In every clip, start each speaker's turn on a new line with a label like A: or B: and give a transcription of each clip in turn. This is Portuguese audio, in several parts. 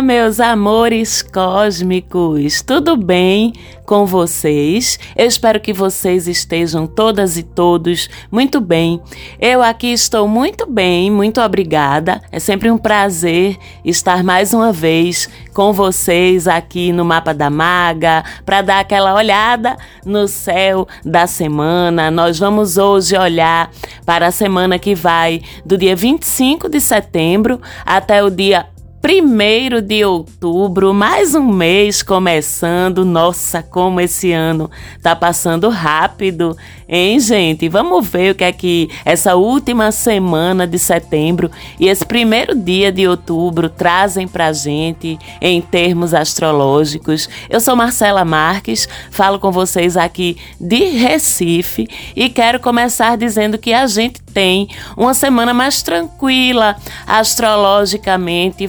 A: Olá, meus amores cósmicos, tudo bem com vocês? Eu espero que vocês estejam todas e todos muito bem. Eu aqui estou muito bem, muito obrigada. É sempre um prazer estar mais uma vez com vocês aqui no Mapa da Maga para dar aquela olhada no céu da semana. Nós vamos hoje olhar para a semana que vai do dia 25 de setembro até o dia Primeiro de outubro, mais um mês começando. Nossa, como esse ano tá passando rápido, hein, gente? Vamos ver o que é que essa última semana de setembro e esse primeiro dia de outubro trazem pra gente em termos astrológicos. Eu sou Marcela Marques, falo com vocês aqui de Recife e quero começar dizendo que a gente tem uma semana mais tranquila astrologicamente.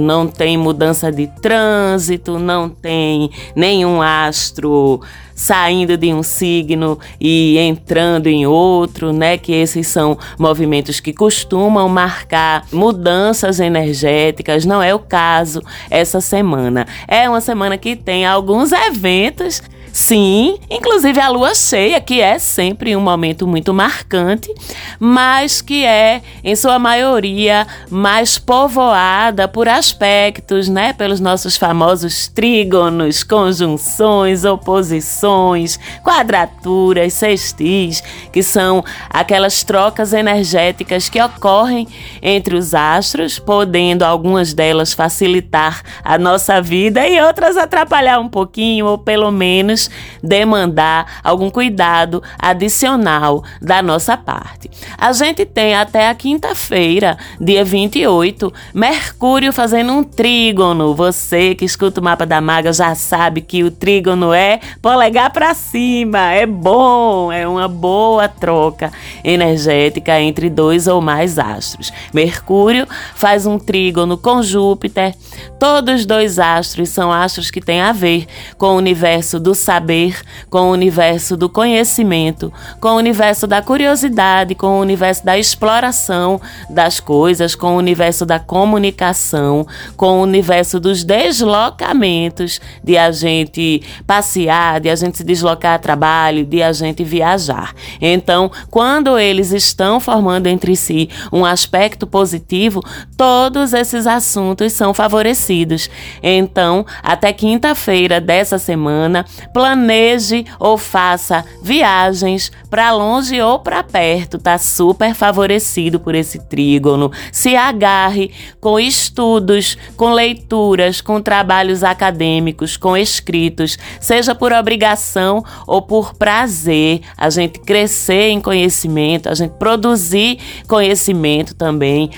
A: Não tem mudança de trânsito, não tem nenhum astro saindo de um signo e entrando em outro, né? Que esses são movimentos que costumam marcar mudanças energéticas. Não é o caso essa semana. É uma semana que tem alguns eventos Sim, inclusive a lua cheia, que é sempre um momento muito marcante, mas que é, em sua maioria, mais povoada por aspectos, né? Pelos nossos famosos trígonos, conjunções, oposições, quadraturas, sextis, que são aquelas trocas energéticas que ocorrem entre os astros, podendo algumas delas facilitar a nossa vida e outras atrapalhar um pouquinho, ou pelo menos demandar algum cuidado adicional da nossa parte. A gente tem até a quinta-feira, dia 28, Mercúrio fazendo um trígono. Você que escuta o mapa da maga já sabe que o trígono é polegar para cima, é bom, é uma boa troca energética entre dois ou mais astros. Mercúrio faz um trígono com Júpiter. Todos os dois astros são astros que têm a ver com o universo do saber, com o universo do conhecimento, com o universo da curiosidade, com o universo da exploração das coisas, com o universo da comunicação, com o universo dos deslocamentos, de a gente passear, de a gente se deslocar a trabalho, de a gente viajar. Então, quando eles estão formando entre si um aspecto positivo, todos esses assuntos são favorecidos. Então, até quinta-feira dessa semana, planeje ou faça viagens para longe ou para perto, tá super favorecido por esse trígono. Se agarre com estudos, com leituras, com trabalhos acadêmicos, com escritos, seja por obrigação ou por prazer, a gente crescer em conhecimento, a gente produzir conhecimento também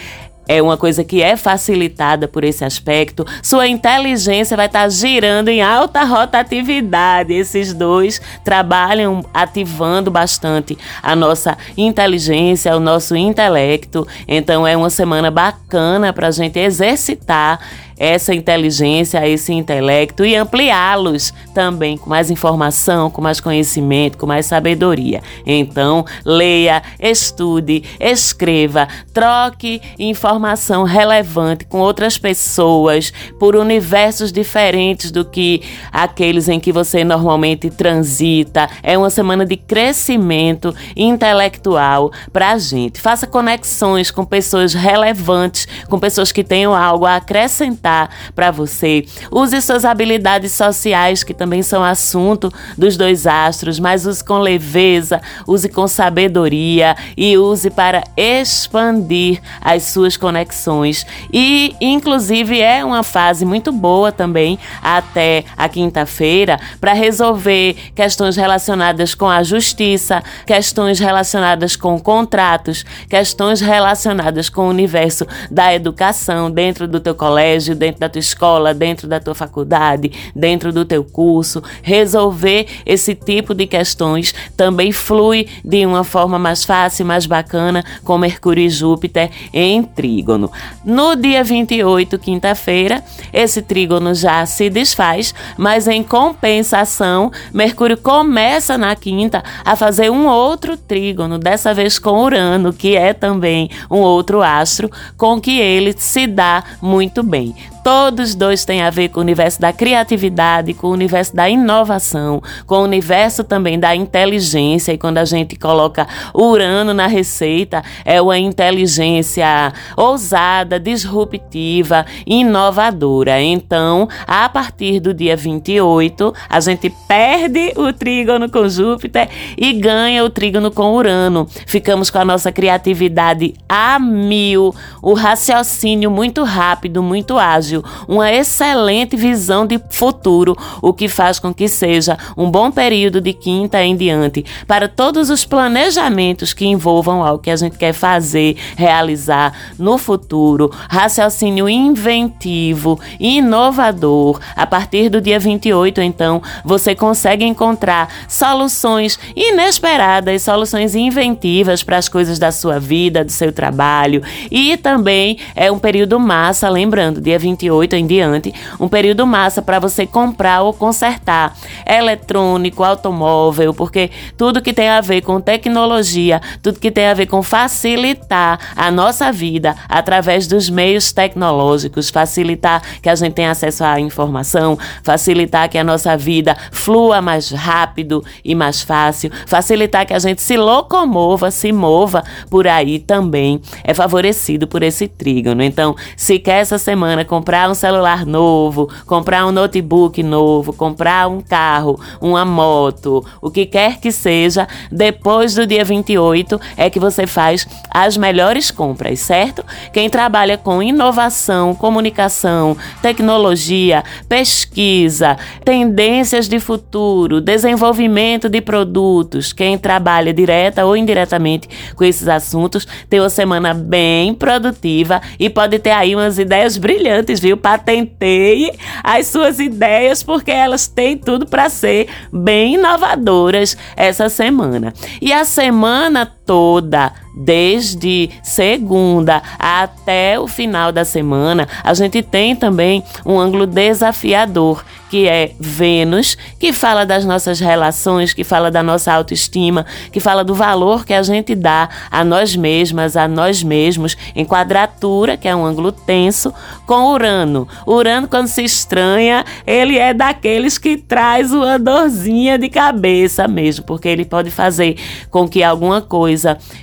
A: é uma coisa que é facilitada por esse aspecto. Sua inteligência vai estar girando em alta rotatividade. Esses dois trabalham ativando bastante a nossa inteligência, o nosso intelecto. Então é uma semana bacana para a gente exercitar essa inteligência, esse intelecto e ampliá-los também com mais informação, com mais conhecimento, com mais sabedoria. Então, leia, estude, escreva, troque informação relevante com outras pessoas por universos diferentes do que aqueles em que você normalmente transita. É uma semana de crescimento intelectual para a gente. Faça conexões com pessoas relevantes, com pessoas que tenham algo a acrescentar para você. Use suas habilidades sociais, que também são assunto dos dois astros, mas use com leveza, use com sabedoria e use para expandir as suas conexões. E, inclusive, é uma fase muito boa também até a quinta-feira para resolver questões relacionadas com a justiça, questões relacionadas com contratos, questões relacionadas com o universo da educação dentro do teu colégio, dentro da tua escola, dentro da tua faculdade, dentro do teu curso. Resolver esse tipo de questões também flui de uma forma mais fácil, mais bacana, com Mercúrio e Júpiter em trígono. No dia 28, quinta-feira, esse trígono já se desfaz, mas em compensação, Mercúrio começa na quinta a fazer um outro trígono, dessa vez com Urano, que é também um outro astro com que ele se dá muito bem. Todos dois têm a ver com o universo da criatividade, com o universo da inovação, com o universo também da inteligência. E quando a gente coloca Urano na receita, é uma inteligência ousada, disruptiva, inovadora. Então, a partir do dia 28, a gente perde o trígono com Júpiter e ganha o trígono com Urano. Ficamos com a nossa criatividade a mil, o raciocínio muito rápido, muito ágil, uma excelente visão de futuro, o que faz com que seja um bom período de quinta em diante para todos os planejamentos que envolvam algo que a gente quer fazer, realizar no futuro. Raciocínio inventivo, inovador. A partir do dia 28, então, você consegue encontrar soluções inesperadas, soluções inventivas para as coisas da sua vida, do seu trabalho. E também é um período massa, lembrando, dia 28 em diante, um período massa para você comprar ou consertar eletrônico, automóvel, porque tudo que tem a ver com tecnologia, tudo que tem a ver com facilitar a nossa vida através dos meios tecnológicos, facilitar que a gente tenha acesso à informação, facilitar que a nossa vida flua mais rápido e mais fácil, facilitar que a gente se locomova, se mova por aí também é favorecido por esse trígono. Então, se quer essa semana comprar um celular novo, comprar um notebook novo, comprar um carro, uma moto, o que quer que seja, depois do dia 28 é que você faz as melhores compras, certo? Quem trabalha com inovação, comunicação, tecnologia, pesquisa, tendências de futuro, desenvolvimento de produtos, quem trabalha direta ou indiretamente com esses assuntos, tem uma semana bem produtiva e pode ter aí umas ideias brilhantes, viu? Patenteie as suas ideias porque elas têm tudo para ser bem inovadoras essa semana. E a semana toda, desde segunda até o final da semana, a gente tem também um ângulo desafiador, que é Vênus, que fala das nossas relações, que fala da nossa autoestima, que fala do valor que a gente dá a nós mesmas, a nós mesmos, em quadratura, que é um ângulo tenso, com Urano. Urano, quando se estranha, ele é daqueles que traz uma dorzinha de cabeça mesmo, porque ele pode fazer com que alguma coisa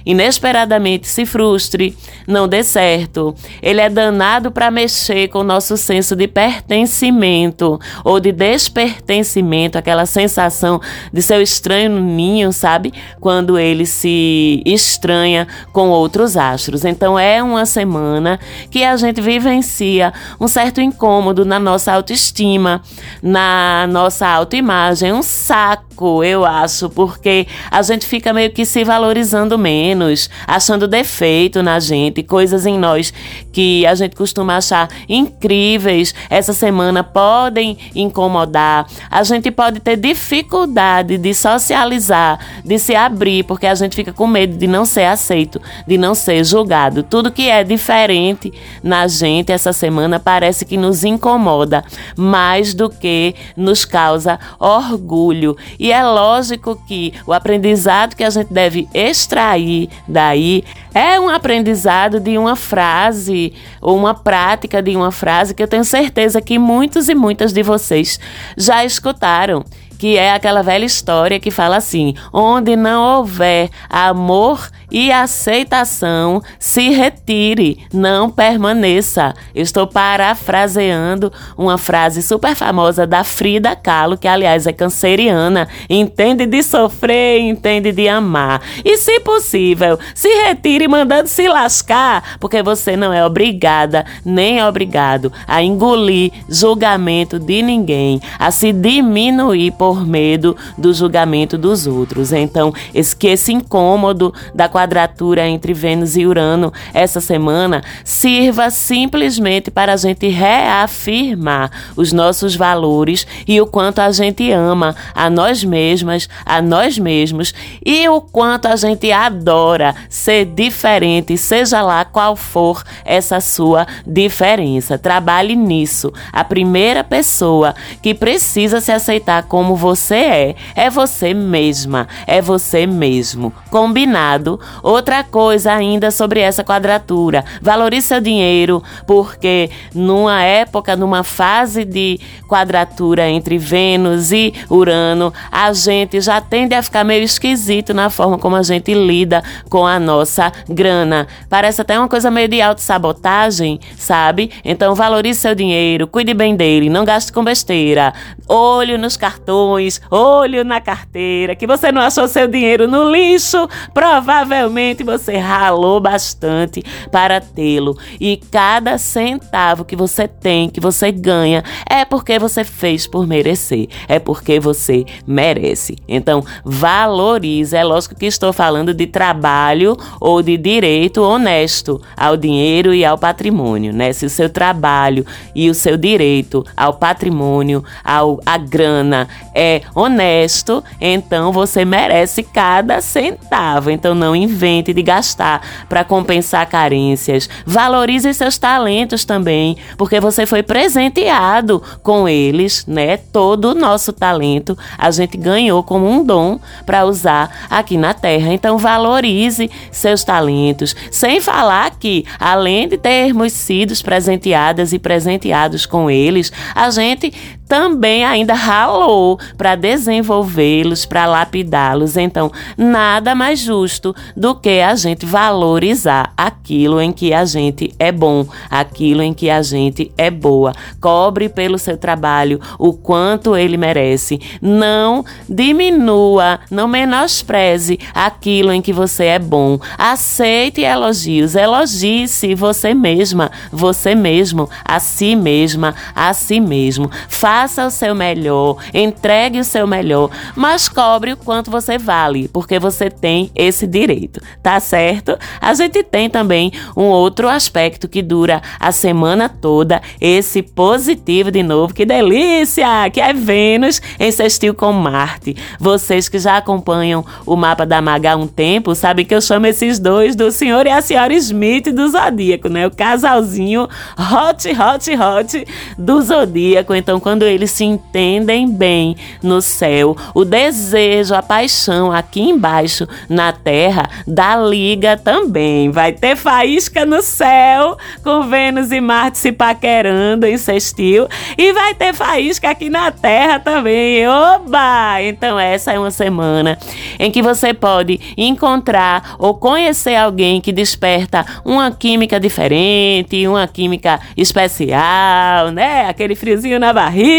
A: inesperadamente se frustre, não dê certo. Ele é danado para mexer com o nosso senso de pertencimento ou de despertencimento, aquela sensação de ser estranho ninho, sabe? Quando ele se estranha com outros astros. Então é uma semana que a gente vivencia um certo incômodo na nossa autoestima, na nossa autoimagem, um saco, eu acho, porque a gente fica meio que se valorizando menos, achando defeito na gente, coisas em nós que a gente costuma achar incríveis. Essa semana podem incomodar, a gente pode ter dificuldade de socializar, de se abrir, porque a gente fica com medo de não ser aceito, de não ser julgado. Tudo que é diferente na gente essa semana parece que nos incomoda mais do que nos causa orgulho. E é lógico que o aprendizado que a gente deve extrair daí. É um aprendizado de uma frase ou uma prática de uma frase que eu tenho certeza que muitos e muitas de vocês já escutaram que é aquela velha história que fala assim: onde não houver amor e aceitação, se retire, não permaneça. Estou parafraseando uma frase super famosa da Frida Kahlo, que aliás é canceriana, entende de sofrer, entende de amar. E se possível, se retire mandando se lascar, porque você não é obrigada nem obrigado a engolir julgamento de ninguém, a se diminuir por por medo do julgamento dos outros. Então, esse, que esse incômodo da quadratura entre Vênus e Urano essa semana sirva simplesmente para a gente reafirmar os nossos valores e o quanto a gente ama a nós mesmas, a nós mesmos e o quanto a gente adora ser diferente, seja lá qual for essa sua diferença. Trabalhe nisso. A primeira pessoa que precisa se aceitar como você é. É você mesma, é você mesmo. Combinado? Outra coisa ainda sobre essa quadratura. Valorize seu dinheiro, porque numa época, numa fase de quadratura entre Vênus e Urano, a gente já tende a ficar meio esquisito na forma como a gente lida com a nossa grana. Parece até uma coisa meio de autossabotagem, sabe? Então valorize seu dinheiro, cuide bem dele, não gaste com besteira. Olho nos cartões, olho na carteira, que você não achou seu dinheiro no lixo, provavelmente você ralou bastante para tê-lo. E cada centavo que você tem, que você ganha, é porque você fez por merecer, é porque você merece. Então, valorize. É lógico que estou falando de trabalho ou de direito honesto ao dinheiro e ao patrimônio, né? Se o seu trabalho e o seu direito ao patrimônio, ao a grana é honesto, então você merece cada centavo. Então não invente de gastar para compensar carências. Valorize seus talentos também, porque você foi presenteado com eles, né? Todo o nosso talento a gente ganhou como um dom para usar aqui na Terra. Então valorize seus talentos, sem falar que além de termos sido presenteadas e presenteados com eles, a gente também ainda ralou para desenvolvê-los, para lapidá-los. Então, nada mais justo do que a gente valorizar aquilo em que a gente é bom, aquilo em que a gente é boa. Cobre pelo seu trabalho o quanto ele merece. Não diminua, não menospreze aquilo em que você é bom. Aceite elogios, elogie-se você mesma, você mesmo, a si mesma, a si mesmo. Faça faça o seu melhor, entregue o seu melhor, mas cobre o quanto você vale, porque você tem esse direito, tá certo? A gente tem também um outro aspecto que dura a semana toda, esse positivo de novo, que delícia, que é Vênus em sextil com Marte. Vocês que já acompanham o mapa da Maga há um tempo, sabem que eu chamo esses dois do senhor e a senhora Smith do Zodíaco, né? O casalzinho hot, hot, hot do Zodíaco. Então, quando eles se entendem bem no céu, o desejo, a paixão aqui embaixo na terra da liga também. Vai ter faísca no céu com Vênus e Marte se paquerando em sextil e vai ter faísca aqui na terra também. Oba! Então essa é uma semana em que você pode encontrar ou conhecer alguém que desperta uma química diferente, uma química especial, né? Aquele friozinho na barriga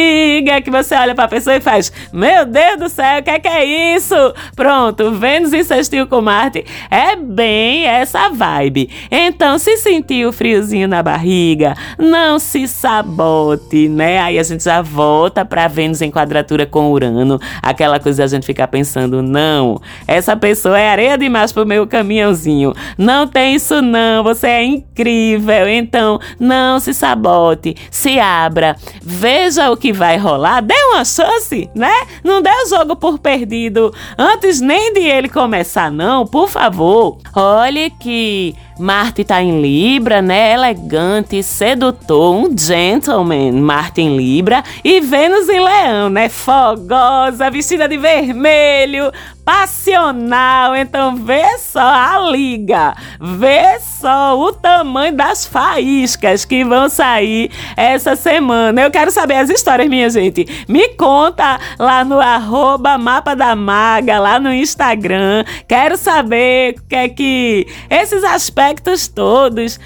A: que você olha pra pessoa e faz: Meu Deus do céu, o que é, que é isso? Pronto, Vênus insistiu com Marte é bem essa vibe. Então, se sentiu friozinho na barriga, não se sabote, né? Aí a gente já volta pra Vênus em quadratura com Urano, aquela coisa a gente ficar pensando: não, essa pessoa é areia demais pro meu caminhãozinho. Não tem isso, não, você é incrível. Então, não se sabote, se abra, veja o que vai rolar, dê uma chance, né? Não dê o jogo por perdido antes nem de ele começar, não, por favor. Olhe que Marte tá em Libra, né? Elegante, sedutor, um gentleman. Marte em Libra e Vênus em Leão, né? Fogosa, vestida de vermelho, passional. Então vê só a liga, vê só o tamanho das faíscas que vão sair essa semana. Eu quero saber as histórias, minha gente. Me conta lá no arroba Mapa da Maga, lá no Instagram. Quero saber o que é que esses aspectos todos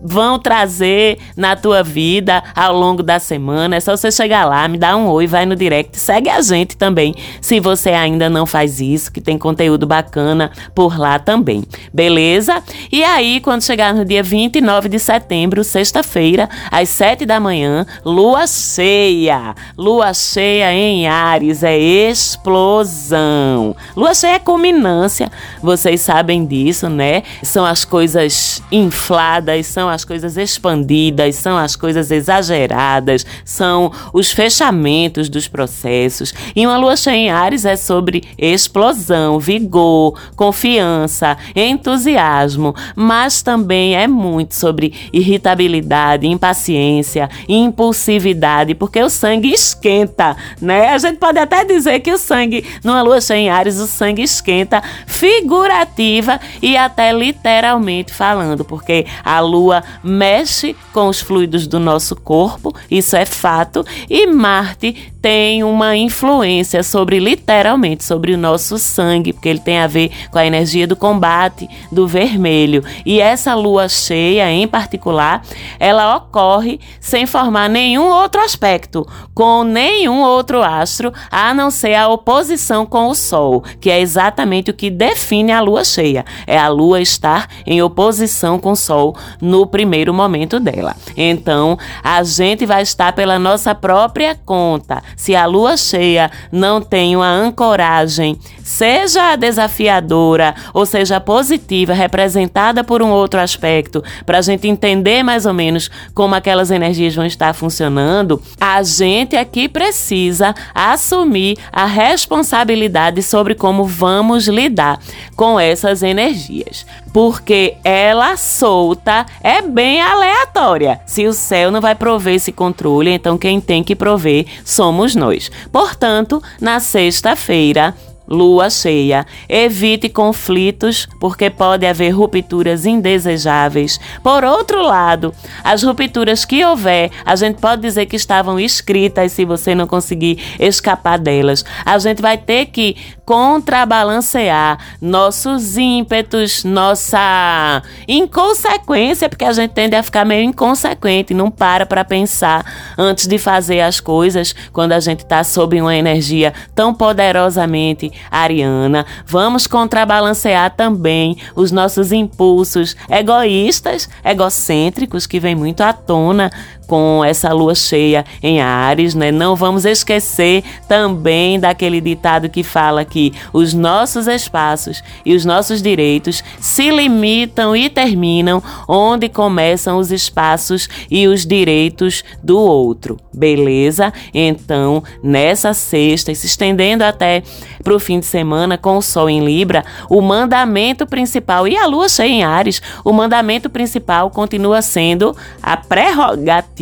A: vão trazer na tua vida ao longo da semana. É só você chegar lá, me dá um oi, vai no direct, segue a gente também, se você ainda não faz isso, que tem conteúdo bacana por lá também. Beleza? E aí, quando chegar no dia 29 de setembro, sexta-feira, às 7 da manhã, lua cheia. Lua cheia em Ares é explosão. Lua cheia é culminância, vocês sabem disso, né? São as coisas infladas, são são as coisas expandidas, são as coisas exageradas, são os fechamentos dos processos. E uma lua cheia em Ares é sobre explosão, vigor, confiança, entusiasmo, mas também é muito sobre irritabilidade, impaciência, impulsividade, porque o sangue esquenta, né? A gente pode até dizer que o sangue, numa lua cheia em Ares, o sangue esquenta figurativa e até literalmente falando, porque a lua mexe com os fluidos do nosso corpo, isso é fato, e Marte tem uma influência sobre, literalmente, sobre o nosso sangue, porque ele tem a ver com a energia do combate, do vermelho. E essa lua cheia, em particular, ela ocorre sem formar nenhum outro aspecto, com nenhum outro astro, a não ser a oposição com o Sol, que é exatamente o que define a lua cheia. É a lua estar em oposição com o Sol no primeiro momento dela. Então, a gente vai estar pela nossa própria conta se a lua cheia não tem uma ancoragem, seja desafiadora ou seja positiva, representada por um outro aspecto, para a gente entender mais ou menos como aquelas energias vão estar funcionando, a gente aqui precisa assumir a responsabilidade sobre como vamos lidar com essas energias. Porque ela solta é bem aleatória. Se o céu não vai prover esse controle, então quem tem que prover somos nós. Portanto, na sexta-feira, lua cheia. Evite conflitos, porque pode haver rupturas indesejáveis. Por outro lado, as rupturas que houver, a gente pode dizer que estavam escritas se você não conseguir escapar delas. A gente vai ter que contrabalancear nossos ímpetos, nossa inconsequência, porque a gente tende a ficar meio inconsequente, não para para pensar antes de fazer as coisas quando a gente está sob uma energia tão poderosamente ariana. Vamos contrabalancear também os nossos impulsos egoístas, egocêntricos que vem muito à tona com essa lua cheia em Ares, né? Não vamos esquecer também daquele ditado que fala que os nossos espaços e os nossos direitos se limitam e terminam onde começam os espaços e os direitos do outro. Beleza? Então, nessa sexta, e se estendendo até para o fim de semana com o Sol em Libra, o mandamento principal e a Lua cheia em Ares, o mandamento principal continua sendo a prerrogativa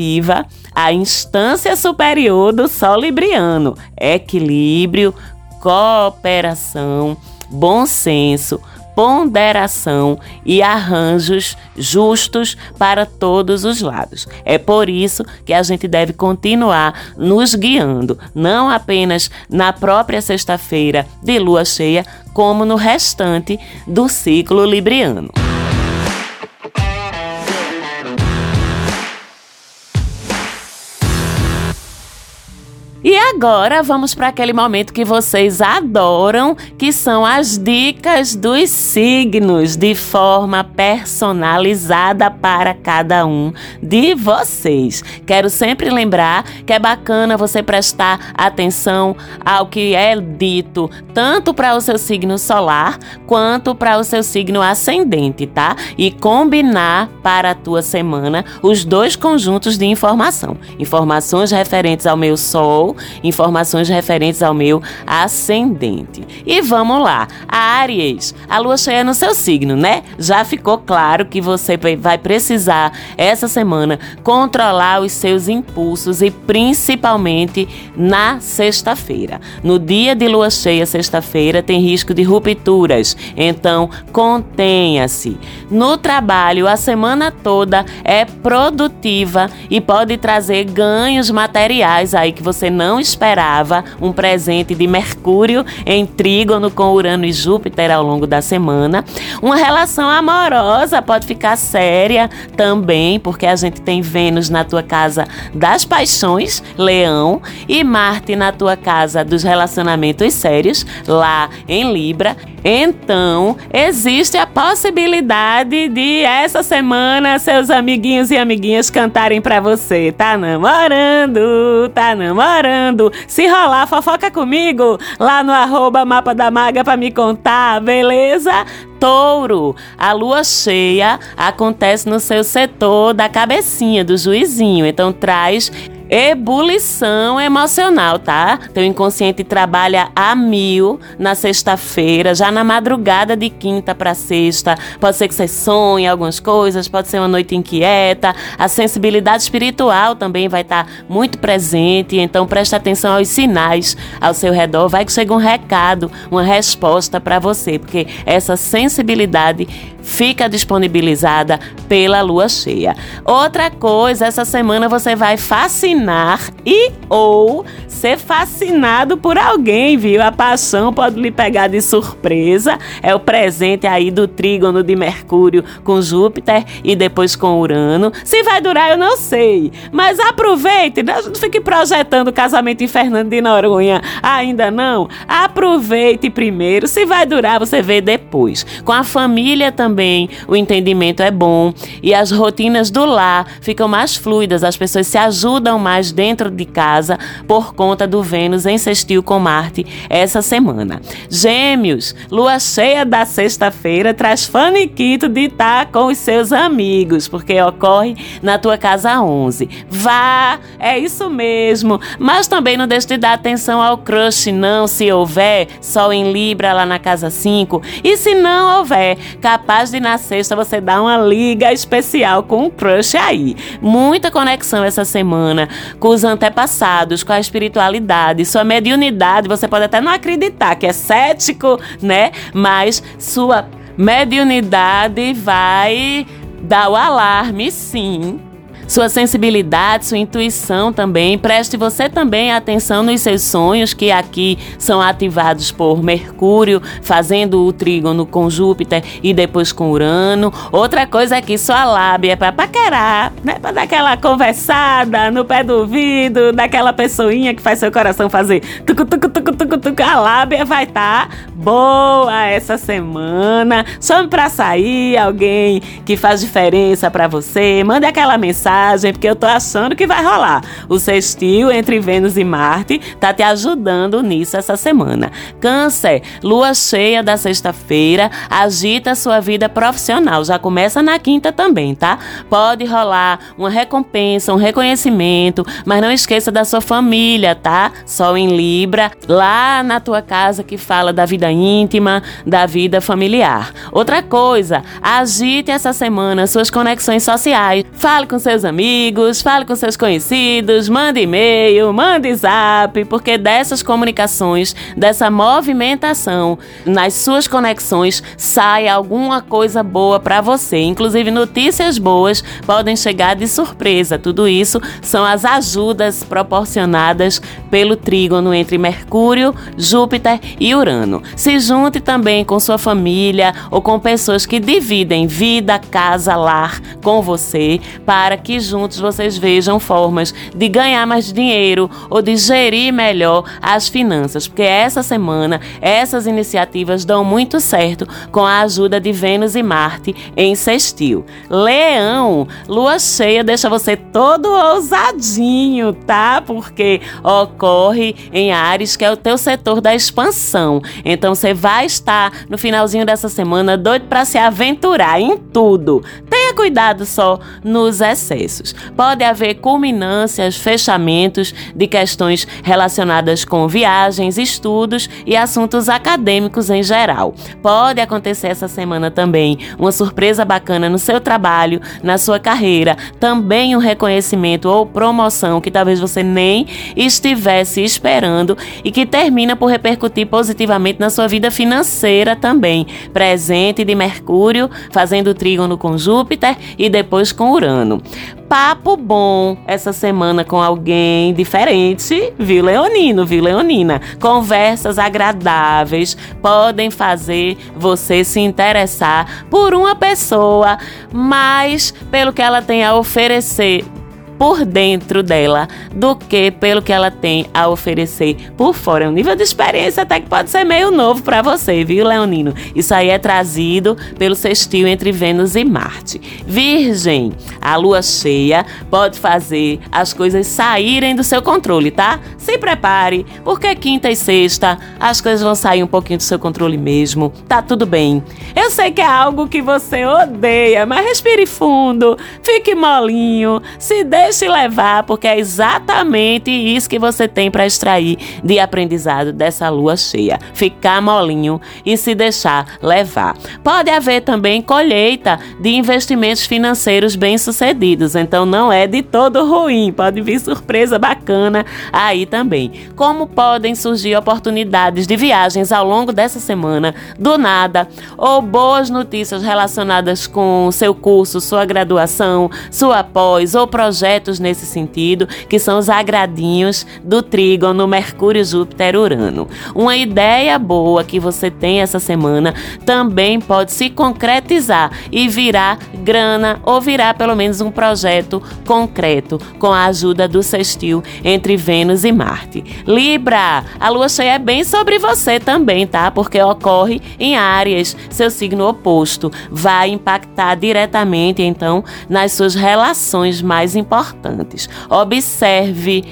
A: a instância superior do Sol Libriano: equilíbrio, cooperação, bom senso, ponderação e arranjos justos para todos os lados. É por isso que a gente deve continuar nos guiando, não apenas na própria sexta-feira de lua cheia, como no restante do ciclo libriano. E agora vamos para aquele momento que vocês adoram, que são as dicas dos signos de forma personalizada para cada um de vocês. Quero sempre lembrar que é bacana você prestar atenção ao que é dito, tanto para o seu signo solar quanto para o seu signo ascendente, tá? E combinar para a tua semana os dois conjuntos de informação. Informações referentes ao meu sol informações referentes ao meu ascendente. E vamos lá, a Áries, a lua cheia no seu signo, né? Já ficou claro que você vai precisar essa semana controlar os seus impulsos e principalmente na sexta-feira. No dia de lua cheia, sexta-feira, tem risco de rupturas, então contenha-se. No trabalho, a semana toda é produtiva e pode trazer ganhos materiais aí que você não não esperava um presente de Mercúrio em trígono com Urano e Júpiter ao longo da semana. Uma relação amorosa pode ficar séria também, porque a gente tem Vênus na tua casa das paixões, Leão, e Marte na tua casa dos relacionamentos sérios, lá em Libra. Então, existe a possibilidade de essa semana seus amiguinhos e amiguinhas cantarem para você. Tá namorando, tá namorando fofocando. Se rolar, fofoca comigo lá no arroba Mapa da Maga pra me contar, beleza? Touro, a lua cheia acontece no seu setor da cabecinha do juizinho, então traz ebulição emocional, tá? Teu inconsciente trabalha a mil na sexta-feira, já na madrugada de quinta para sexta. Pode ser que você sonhe algumas coisas, pode ser uma noite inquieta. A sensibilidade espiritual também vai estar tá muito presente, então preste atenção aos sinais ao seu redor. Vai que chega um recado, uma resposta para você, porque essa sensibilidade fica disponibilizada pela lua cheia. Outra coisa, essa semana você vai fascinar e ou ser fascinado por alguém, viu? A paixão pode lhe pegar de surpresa. É o presente aí do trígono de Mercúrio com Júpiter e depois com Urano. Se vai durar, eu não sei. Mas aproveite, não fique projetando o casamento em Fernando de Noronha. Ainda não? Aproveite primeiro. Se vai durar, você vê depois. Com a família também também, o entendimento é bom e as rotinas do lar ficam mais fluidas, as pessoas se ajudam mais dentro de casa por conta do Vênus em sextil com Marte essa semana. Gêmeos, lua cheia da sexta-feira traz faniquito de estar com os seus amigos, porque ocorre na tua casa 11. Vá, é isso mesmo, mas também não deixe de dar atenção ao crush, não, se houver, Sol em Libra lá na casa 5, e se não houver, capaz de na sexta você dá uma liga especial com o crush aí. Muita conexão essa semana com os antepassados, com a espiritualidade, sua mediunidade. Você pode até não acreditar que é cético, né? Mas sua mediunidade vai dar o alarme, sim sua sensibilidade, sua intuição também. Preste você também atenção nos seus sonhos, que aqui são ativados por Mercúrio, fazendo o trígono com Júpiter e depois com Urano. Outra coisa é que sua lábia é para paquerar, né? Para dar aquela conversada no pé do ouvido, daquela pessoinha que faz seu coração fazer tucu, tucu, tucu, tucu, tucu. A lábia vai estar tá boa essa semana. Chame para sair alguém que faz diferença para você. Mande aquela mensagem porque eu tô achando que vai rolar. O sextil entre Vênus e Marte tá te ajudando nisso essa semana. Câncer, lua cheia da sexta-feira, agita a sua vida profissional. Já começa na quinta também, tá? Pode rolar uma recompensa, um reconhecimento, mas não esqueça da sua família, tá? Sol em Libra, lá na tua casa que fala da vida íntima, da vida familiar. Outra coisa, agite essa semana suas conexões sociais. Fale com seus amigos, fale com seus conhecidos, mande e-mail, mande zap, porque dessas comunicações, dessa movimentação nas suas conexões, sai alguma coisa boa para você. Inclusive, notícias boas podem chegar de surpresa. Tudo isso são as ajudas proporcionadas pelo trígono entre Mercúrio, Júpiter e Urano. Se junte também com sua família ou com pessoas que dividem vida, casa, lar com você para que juntos vocês vejam formas de ganhar mais dinheiro ou de gerir melhor as finanças, porque essa semana essas iniciativas dão muito certo com a ajuda de Vênus e Marte em sextil. Leão, lua cheia deixa você todo ousadinho, tá? Porque ocorre em Ares, que é o teu setor da expansão. Então você vai estar no finalzinho dessa semana doido para se aventurar em tudo. Tenha cuidado só nos excessos processos. Pode haver culminâncias, fechamentos de questões relacionadas com viagens, estudos e assuntos acadêmicos em geral. Pode acontecer essa semana também uma surpresa bacana no seu trabalho, na sua carreira, também um reconhecimento ou promoção que talvez você nem estivesse esperando e que termina por repercutir positivamente na sua vida financeira também. Presente de Mercúrio, fazendo trígono com Júpiter e depois com Urano papo bom essa semana com alguém diferente, viu, Leonino, viu, Leonina? Conversas agradáveis podem fazer você se interessar por uma pessoa, mais pelo que ela tem a oferecer por dentro dela do que pelo que ela tem a oferecer por fora. É um nível de experiência até que pode ser meio novo para você, viu, Leonino? Isso aí é trazido pelo sextil entre Vênus e Marte. Virgem, a lua cheia pode fazer as coisas saírem do seu controle, tá? Se prepare, porque quinta e sexta as coisas vão sair um pouquinho do seu controle mesmo. Tá tudo bem. Eu sei que é algo que você odeia, mas respire fundo, fique molinho, se deixe levar, porque é exatamente isso que você tem para extrair de aprendizado dessa lua cheia. Ficar molinho e se deixar levar. Pode haver também colheita de investimentos financeiros bem-sucedidos, então não é de todo ruim, pode vir surpresa bacana aí também. Como podem surgir oportunidades de viagens ao longo dessa semana, do nada, ou boas notícias relacionadas com seu curso, sua graduação, sua pós ou projetos nesse sentido, que são os agradinhos do trígono Mercúrio, Júpiter, Urano. Uma ideia boa que você tem essa semana também pode se concretizar e virar grana ou virar pelo menos um projeto concreto com a ajuda do sextil entre Vênus e Marte. Libra, a lua cheia é bem sobre você também, tá? Porque ocorre em áreas, seu signo oposto vai impactar diretamente então nas suas relações mais importantes. Observe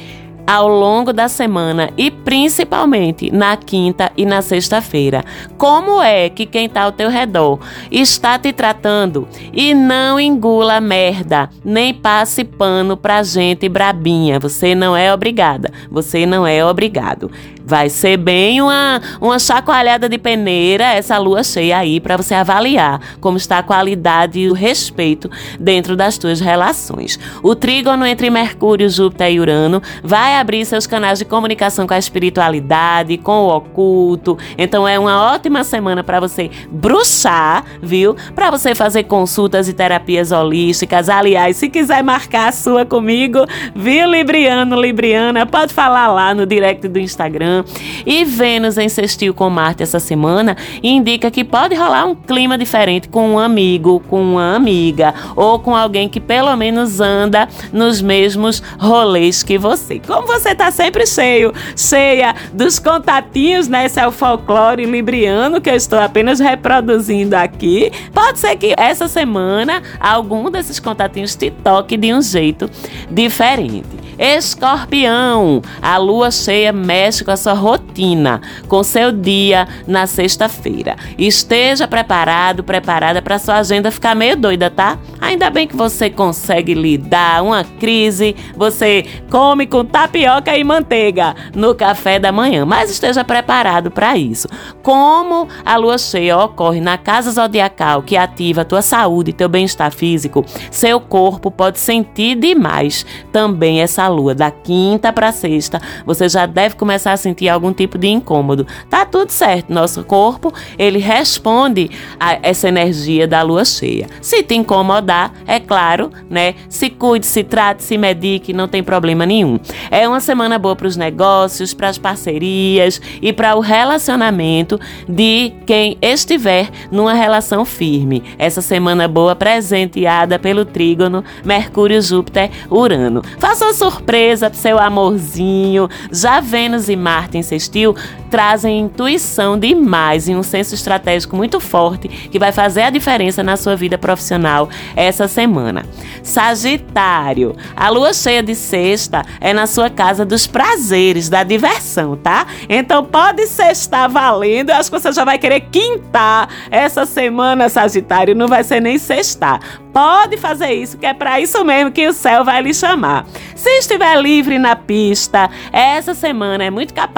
A: ao longo da semana e principalmente na quinta e na sexta-feira. Como é que quem está ao teu redor está te tratando e não engula merda, nem passe pano pra gente brabinha. Você não é obrigada, você não é obrigado. Vai ser bem uma, uma chacoalhada de peneira essa lua cheia aí para você avaliar como está a qualidade e o respeito dentro das tuas relações. O trígono entre Mercúrio, Júpiter e Urano vai abrir seus canais de comunicação com a espiritualidade, com o oculto. Então é uma ótima semana para você bruxar, viu? Para você fazer consultas e terapias holísticas. Aliás, se quiser marcar a sua comigo, viu, Libriano, Libriana, pode falar lá no direct do Instagram e Vênus em sextil com Marte essa semana indica que pode rolar um clima diferente com um amigo, com uma amiga ou com alguém que pelo menos anda nos mesmos rolês que você. Como você tá sempre cheio, cheia dos contatinhos, né? Esse é o folclore libriano que eu estou apenas reproduzindo aqui. Pode ser que essa semana algum desses contatinhos te toque de um jeito diferente. Escorpião, a lua cheia mexe com a sua rotina, com seu dia na sexta-feira. Esteja preparado, preparada para sua agenda ficar meio doida, tá? Ainda bem que você consegue lidar uma crise, você come com tapioca e manteiga no café da manhã, mas esteja preparado para isso. Como a lua cheia ocorre na casa zodiacal que ativa a tua saúde e teu bem-estar físico, seu corpo pode sentir demais também essa lua, da quinta para sexta, você já deve começar a sentir algum tipo de incômodo. Tá tudo certo, nosso corpo, ele responde a essa energia da lua cheia. Se te incomodar, é claro, né? Se cuide, se trate, se medique, não tem problema nenhum. É uma semana boa para os negócios, para as parcerias e para o relacionamento de quem estiver numa relação firme. Essa semana boa presenteada pelo trígono Mercúrio, Júpiter, Urano. Faça uma surpresa pro seu amorzinho. Já Vênus e Marte em sextil trazem intuição demais e um senso estratégico muito forte que vai fazer a diferença na sua vida profissional essa semana. Sagitário, a lua cheia de sexta é na sua casa dos prazeres, da diversão, tá? Então pode sextar valendo. Eu acho que você já vai querer quintar essa semana, Sagitário. Não vai ser nem sextar. Pode fazer isso, que é para isso mesmo que o céu vai lhe chamar. Se estiver livre na pista, essa semana é muito capaz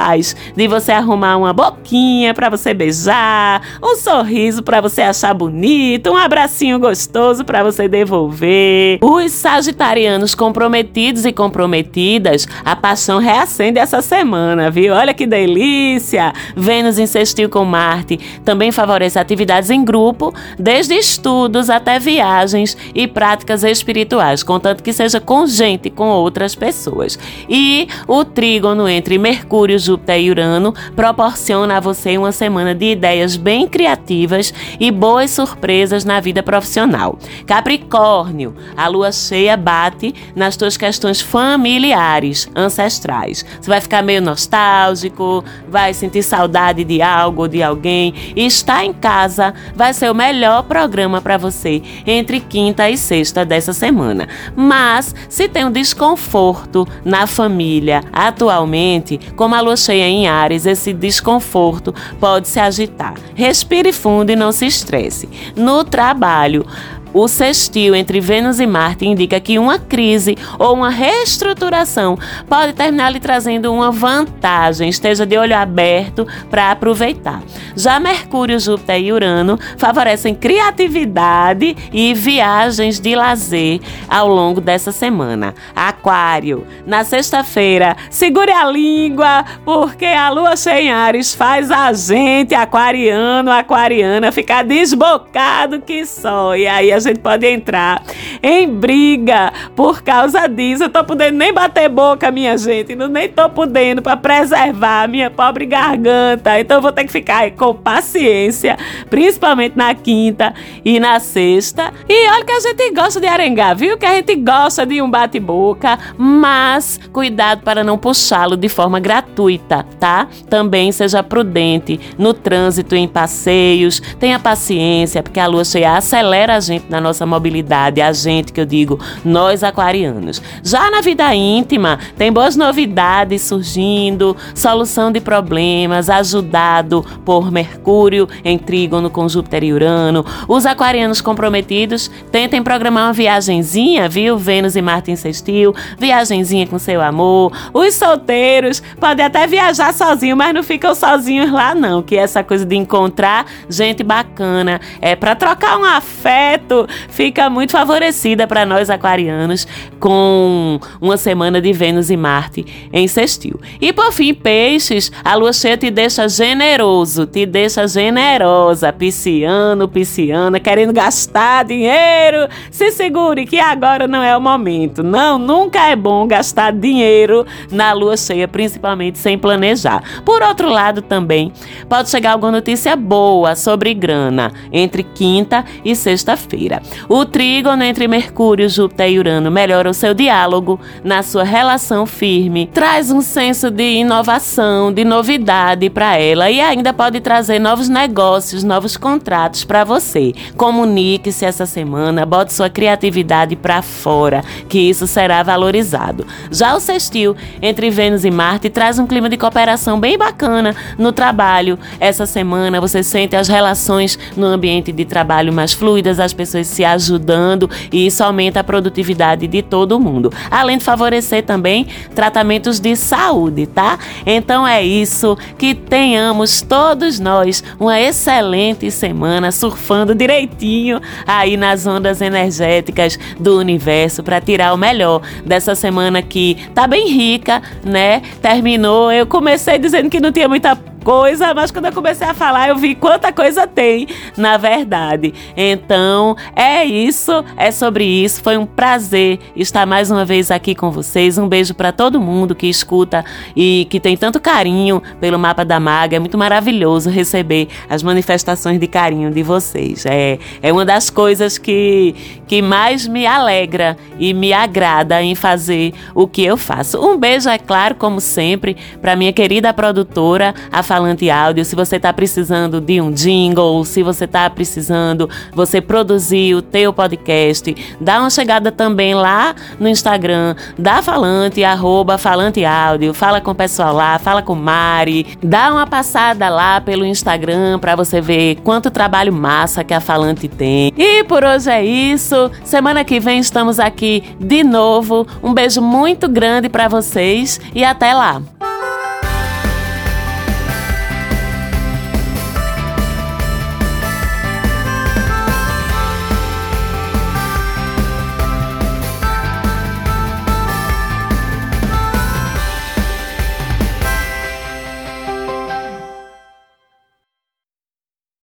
A: de você arrumar uma boquinha para você beijar, um sorriso para você achar bonito, um abracinho gostoso para você devolver. Os sagitarianos comprometidos e comprometidas, a paixão reacende essa semana, viu? Olha que delícia! Vênus insistiu com Marte também favorece atividades em grupo, desde estudos até viagens e práticas espirituais, contanto que seja com gente, com outras pessoas. E o trígono entre Mercúrio, Júpiter e Urano proporciona a você uma semana de ideias bem criativas e boas surpresas na vida profissional. Capricórnio, a lua cheia bate nas tuas questões familiares, ancestrais. Você vai ficar meio nostálgico, vai sentir saudade de algo ou de alguém. E estar em casa vai ser o melhor programa para você entre quinta e sexta dessa semana. Mas se tem um desconforto na família atualmente, como a lua cheia em Ares, esse desconforto pode se agitar. Respire fundo e não se estresse. No trabalho, o sextil entre Vênus e Marte indica que uma crise ou uma reestruturação pode terminar lhe trazendo uma vantagem. Esteja de olho aberto para aproveitar. Já Mercúrio, Júpiter e Urano favorecem criatividade e viagens de lazer ao longo dessa semana. Aquário, na sexta-feira, segure a língua, porque a lua cheia em Ares faz a gente, aquariano, aquariana, ficar desbocado que só. E aí a gente pode entrar em briga por causa disso. Eu tô podendo nem bater boca, minha gente. Não nem tô podendo para preservar minha pobre garganta. Então vou ter que ficar com paciência, principalmente na quinta e na sexta. E olha que a gente gosta de arengar, viu? Que a gente gosta de um bate-boca, mas cuidado para não puxá-lo de forma gratuita, tá? Também seja prudente no trânsito em passeios, tenha paciência, porque a lua cheia acelera a gente na nossa mobilidade, a gente que eu digo, nós aquarianos. Já na vida íntima, tem boas novidades surgindo, solução de problemas, ajudado por Mercúrio em trígono com Júpiter e Urano. Os aquarianos comprometidos tentem programar uma viagenzinha, viu? Vênus e Marte em sextil, viagenzinha com seu amor. Os solteiros podem até viajar sozinhos, mas não ficam sozinhos lá não, que essa coisa de encontrar gente bacana é para trocar um afeto fica muito favorecida para nós aquarianos com uma semana de Vênus e Marte em sextil. E por fim, peixes, a lua cheia te deixa generoso, te deixa generosa, pisciano, pisciana, querendo gastar dinheiro. Se segure que agora não é o momento. Não, nunca é bom gastar dinheiro na lua cheia, principalmente sem planejar. Por outro lado, também pode chegar alguma notícia boa sobre grana entre quinta e sexta-feira. O trígono entre Mercúrio, Júpiter e Urano melhora o seu diálogo na sua relação firme, traz um senso de inovação, de novidade para ela e ainda pode trazer novos negócios, novos contratos para você. Comunique-se essa semana, bote sua criatividade para fora, que isso será valorizado. Já o sextil entre Vênus e Marte traz um clima de cooperação bem bacana no trabalho. Essa semana você sente as relações no ambiente de trabalho mais fluidas, as pessoas se ajudando e isso aumenta a produtividade de todo mundo. Além de favorecer também tratamentos de saúde, tá? Então é isso, que tenhamos todos nós uma excelente semana surfando direitinho aí nas ondas energéticas do universo para tirar o melhor dessa semana que tá bem rica, né? Terminou, eu comecei dizendo que não tinha muita coisa, mas quando eu comecei a falar, eu vi quanta coisa tem, na verdade. Então, é isso, é sobre isso. Foi um prazer estar mais uma vez aqui com vocês. Um beijo para todo mundo que escuta e que tem tanto carinho pelo Mapa da Maga. É muito maravilhoso receber as manifestações de carinho de vocês. É, é uma das coisas que, que mais me alegra e me agrada em fazer o que eu faço. Um beijo, é claro, como sempre, para minha querida produtora, a Falante Áudio, se você está precisando de um jingle, se você está precisando você produzir o teu podcast, dá uma chegada também lá no Instagram da Falante, arroba Falante Áudio, fala com o pessoal lá, fala com Mari, dá uma passada lá pelo Instagram para você ver quanto trabalho massa que a Falante tem. E por hoje é isso. Semana que vem estamos aqui de novo. Um beijo muito grande para vocês e até lá.